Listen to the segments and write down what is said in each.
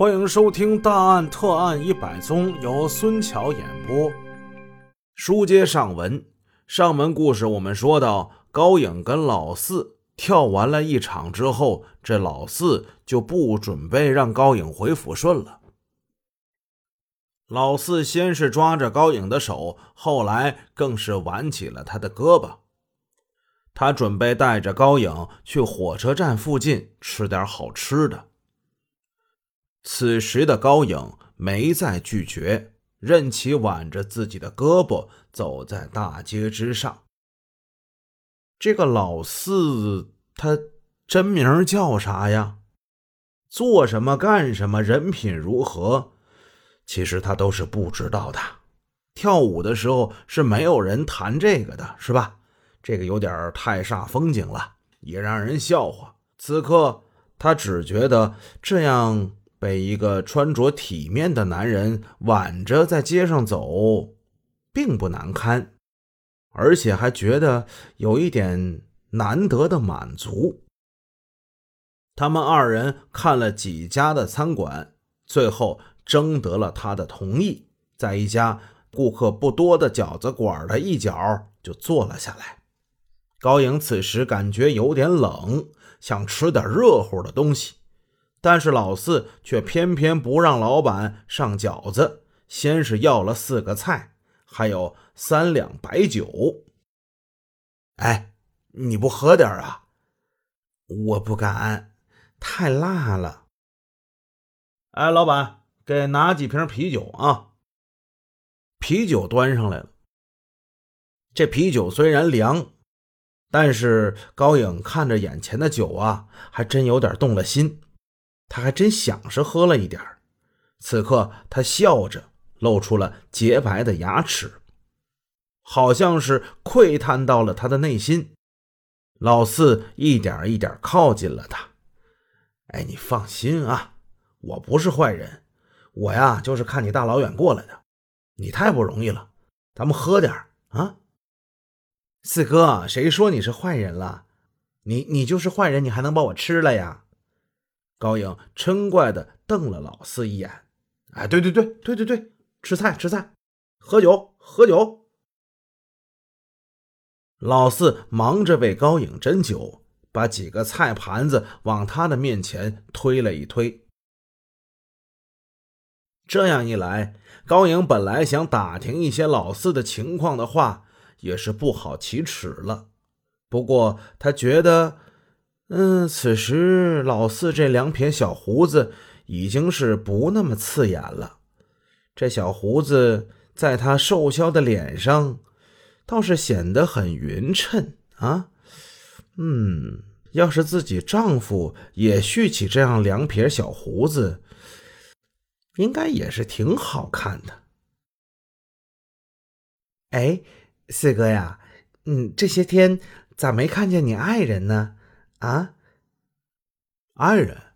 欢迎收听《大案特案一百宗》，由孙桥演播。书接上文，上文故事我们说到，高颖跟老四跳完了一场之后，这老四就不准备让高颖回抚顺了。老四先是抓着高颖的手，后来更是挽起了他的胳膊。他准备带着高颖去火车站附近吃点好吃的。此时的高颖没再拒绝，任其挽着自己的胳膊走在大街之上。这个老四，他真名叫啥呀？做什么干什么？人品如何？其实他都是不知道的。跳舞的时候是没有人谈这个的，是吧？这个有点太煞风景了，也让人笑话。此刻他只觉得这样。被一个穿着体面的男人挽着在街上走，并不难堪，而且还觉得有一点难得的满足。他们二人看了几家的餐馆，最后征得了他的同意，在一家顾客不多的饺子馆的一角就坐了下来。高颖此时感觉有点冷，想吃点热乎的东西。但是老四却偏偏不让老板上饺子，先是要了四个菜，还有三两白酒。哎，你不喝点啊？我不敢，太辣了。哎，老板，给拿几瓶啤酒啊！啤酒端上来了。这啤酒虽然凉，但是高颖看着眼前的酒啊，还真有点动了心。他还真想是喝了一点此刻他笑着，露出了洁白的牙齿，好像是窥探到了他的内心。老四一点一点靠近了他。哎，你放心啊，我不是坏人，我呀就是看你大老远过来的，你太不容易了，咱们喝点啊。四哥，谁说你是坏人了？你你就是坏人，你还能把我吃了呀？高颖嗔怪的瞪了老四一眼，哎，对对对对对对，吃菜吃菜，喝酒喝酒。老四忙着为高颖斟酒，把几个菜盘子往他的面前推了一推。这样一来，高颖本来想打听一些老四的情况的话，也是不好启齿了。不过他觉得。嗯，此时老四这两撇小胡子已经是不那么刺眼了。这小胡子在他瘦削的脸上，倒是显得很匀称啊。嗯，要是自己丈夫也蓄起这样两撇小胡子，应该也是挺好看的。哎，四哥呀，嗯，这些天咋没看见你爱人呢？啊，爱人？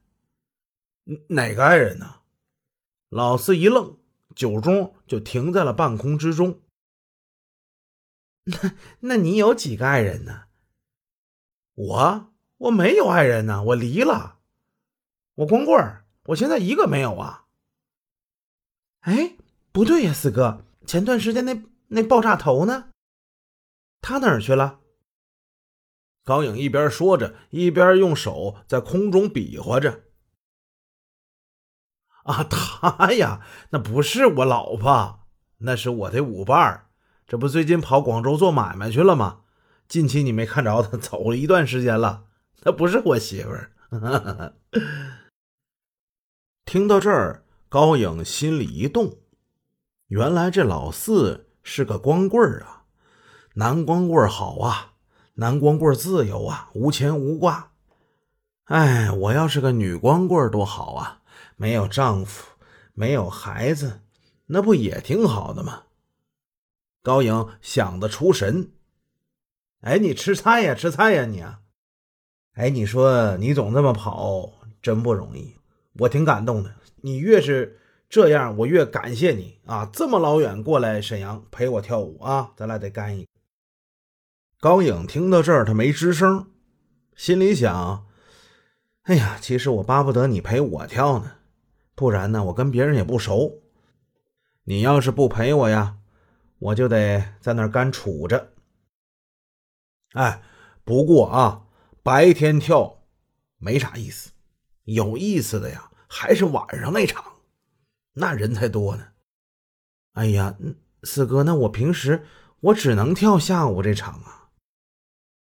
哪个爱人呢？老四一愣，酒盅就停在了半空之中。那那你有几个爱人呢？我我没有爱人呢，我离了。我光棍儿，我现在一个没有啊。哎，不对呀，四哥，前段时间那那爆炸头呢？他哪儿去了？高颖一边说着，一边用手在空中比划着。啊，他呀，那不是我老婆，那是我的舞伴这不最近跑广州做买卖去了吗？近期你没看着他走了一段时间了，那不是我媳妇儿。听到这儿，高颖心里一动，原来这老四是个光棍啊，男光棍好啊。男光棍自由啊，无牵无挂。哎，我要是个女光棍多好啊！没有丈夫，没有孩子，那不也挺好的吗？高颖想得出神。哎，你吃菜呀，吃菜呀，你啊！哎，你说你总这么跑，真不容易，我挺感动的。你越是这样，我越感谢你啊！这么老远过来沈阳陪我跳舞啊，咱俩得干一。高颖听到这儿，他没吱声，心里想：“哎呀，其实我巴不得你陪我跳呢。不然呢，我跟别人也不熟。你要是不陪我呀，我就得在那儿干杵着。哎，不过啊，白天跳没啥意思，有意思的呀，还是晚上那场，那人才多呢。哎呀，四哥，那我平时我只能跳下午这场啊。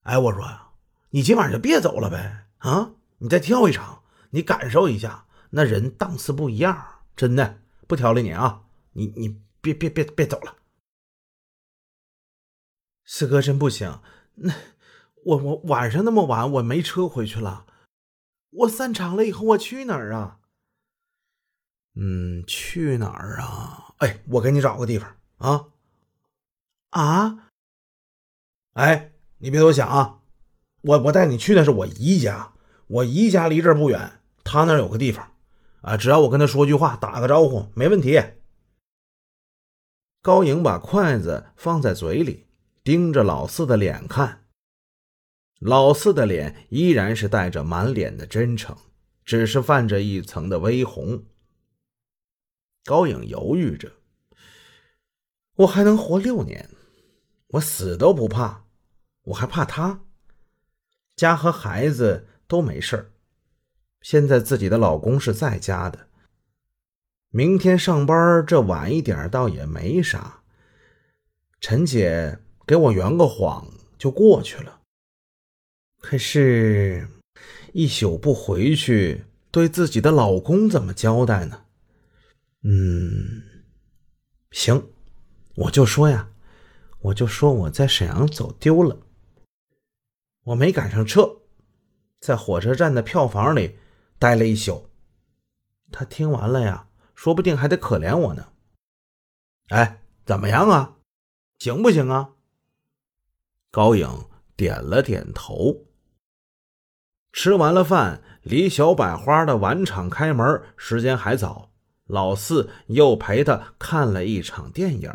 哎，我说呀，你今晚就别走了呗，啊，你再跳一场，你感受一下，那人档次不一样，真的不挑理你啊，你你别别别别走了。四哥真不行，那我我晚上那么晚，我没车回去了，我散场了以后我去哪儿啊？嗯，去哪儿啊？哎，我给你找个地方啊啊！哎，你别多想啊，我我带你去的是我姨家，我姨家离这儿不远，他那儿有个地方啊，只要我跟他说句话，打个招呼，没问题。高颖把筷子放在嘴里，盯着老四的脸看。老四的脸依然是带着满脸的真诚，只是泛着一层的微红。高颖犹豫着：“我还能活六年，我死都不怕，我还怕他。家和孩子都没事现在自己的老公是在家的，明天上班这晚一点倒也没啥。陈姐给我圆个谎就过去了。可是，一宿不回去，对自己的老公怎么交代呢？”嗯，行，我就说呀，我就说我在沈阳走丢了，我没赶上车，在火车站的票房里待了一宿。他听完了呀，说不定还得可怜我呢。哎，怎么样啊？行不行啊？高颖点了点头。吃完了饭，离小百花的晚场开门时间还早。老四又陪他看了一场电影。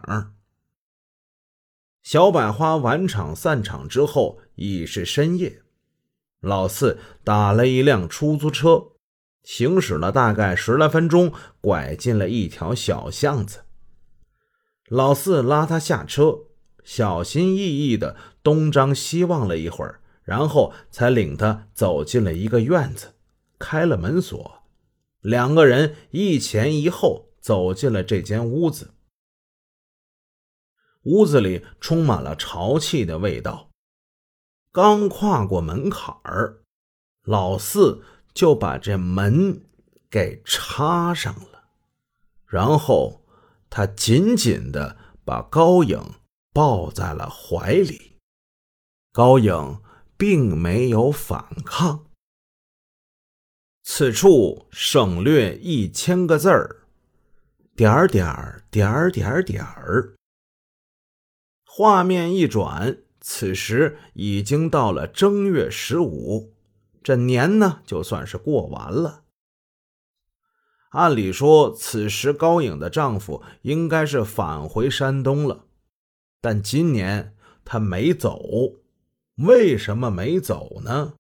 小百花晚场散场之后已是深夜，老四打了一辆出租车，行驶了大概十来分钟，拐进了一条小巷子。老四拉他下车，小心翼翼的东张西望了一会儿，然后才领他走进了一个院子，开了门锁。两个人一前一后走进了这间屋子。屋子里充满了潮气的味道。刚跨过门槛儿，老四就把这门给插上了，然后他紧紧的把高颖抱在了怀里。高颖并没有反抗。此处省略一千个字儿，点儿点儿点儿点儿点儿。画面一转，此时已经到了正月十五，这年呢就算是过完了。按理说，此时高颖的丈夫应该是返回山东了，但今年他没走，为什么没走呢？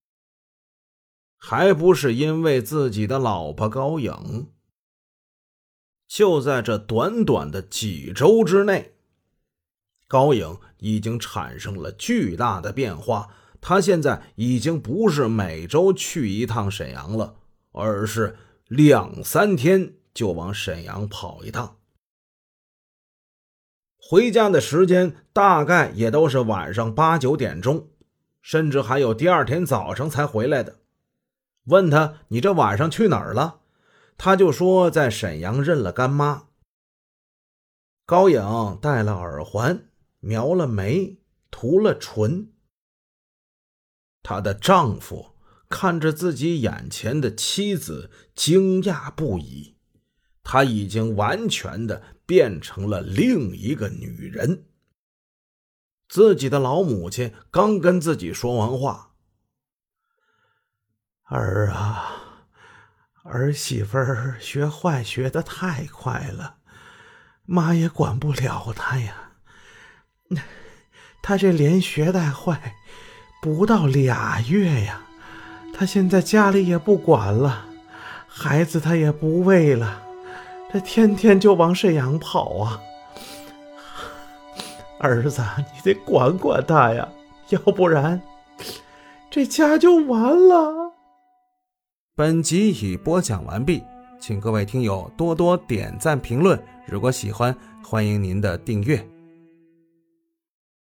还不是因为自己的老婆高颖。就在这短短的几周之内，高颖已经产生了巨大的变化。她现在已经不是每周去一趟沈阳了，而是两三天就往沈阳跑一趟。回家的时间大概也都是晚上八九点钟，甚至还有第二天早上才回来的。问他：“你这晚上去哪儿了？”他就说：“在沈阳认了干妈。”高颖戴了耳环，描了眉，涂了唇。她的丈夫看着自己眼前的妻子，惊讶不已。她已经完全的变成了另一个女人。自己的老母亲刚跟自己说完话。儿啊，儿媳妇儿学坏学的太快了，妈也管不了她呀。他这连学带坏，不到俩月呀，他现在家里也不管了，孩子他也不喂了，他天天就往沈阳跑啊。儿子，你得管管他呀，要不然这家就完了。本集已播讲完毕，请各位听友多多点赞评论。如果喜欢，欢迎您的订阅。